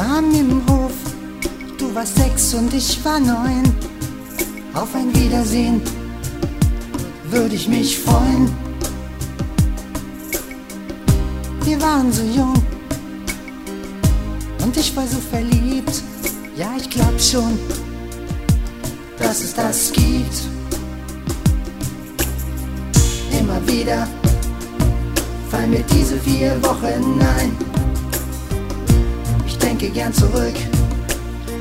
zusammen im Hof. Du warst sechs und ich war neun. Auf ein Wiedersehen würde ich mich freuen. Wir waren so jung und ich war so verliebt. Ja, ich glaub schon, dass es das gibt. Immer wieder fallen mir diese vier Wochen ein. Denke gern zurück,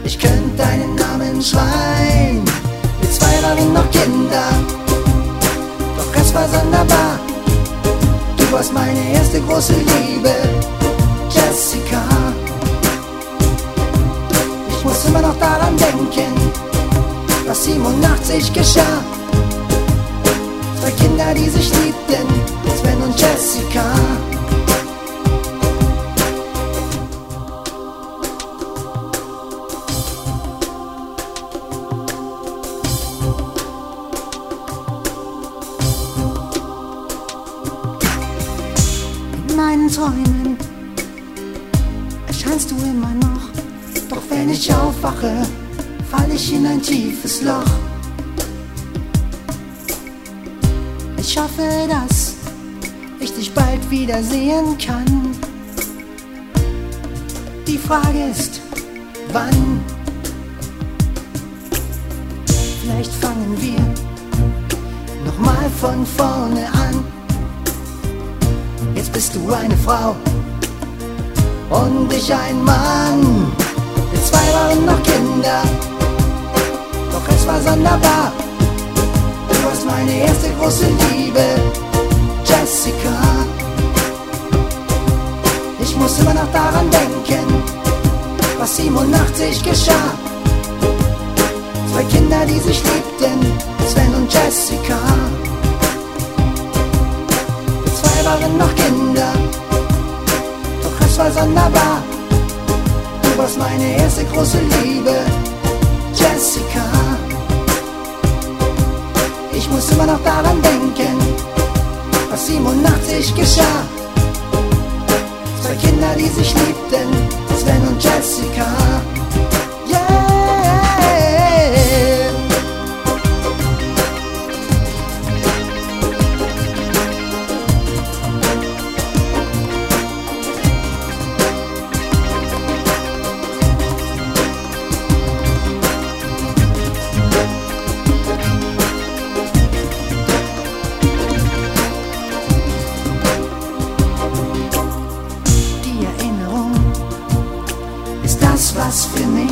ich könnte deinen Namen schreien. Wir zwei waren noch Kinder, doch es war sonderbar. Du warst meine erste große Liebe, Jessica. Ich muss immer noch daran denken, was 87 geschah. Zwei Kinder, die sich liebten, Träumen erscheinst du immer noch. Doch wenn ich aufwache, fall ich in ein tiefes Loch. Ich hoffe, dass ich dich bald wiedersehen kann. Die Frage ist, wann? Vielleicht fangen wir nochmal von vorne an. Bist du eine Frau und ich ein Mann. Wir zwei waren noch Kinder, doch es war sonderbar. Du warst meine erste große Liebe, Jessica. Ich muss immer noch daran denken, was 87 geschah. Zwei Kinder, die sich liebten, war sonderbar. Du warst meine erste große Liebe, Jessica. Ich muss immer noch daran denken, was 87 geschah. Zwei Kinder, die sich liebten, Sven und Jessica.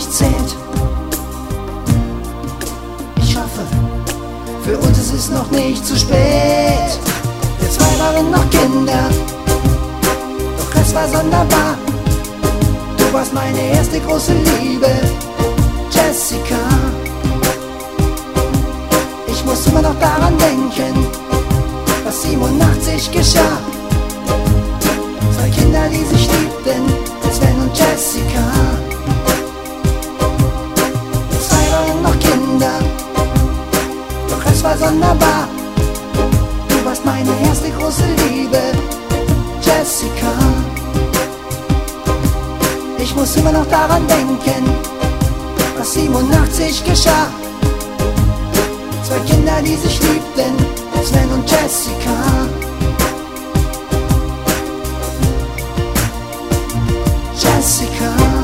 Mich zählt. Ich hoffe, für uns ist es noch nicht zu spät. Wir zwei waren noch Kinder, doch es war sonderbar. Du warst meine erste große Liebe, Jessica. Ich muss immer noch daran denken, was 87 geschah. war sonderbar. Du warst meine erste große Liebe, Jessica. Ich muss immer noch daran denken, was 87 geschah. Zwei Kinder, die sich liebten, Sven und Jessica. Jessica.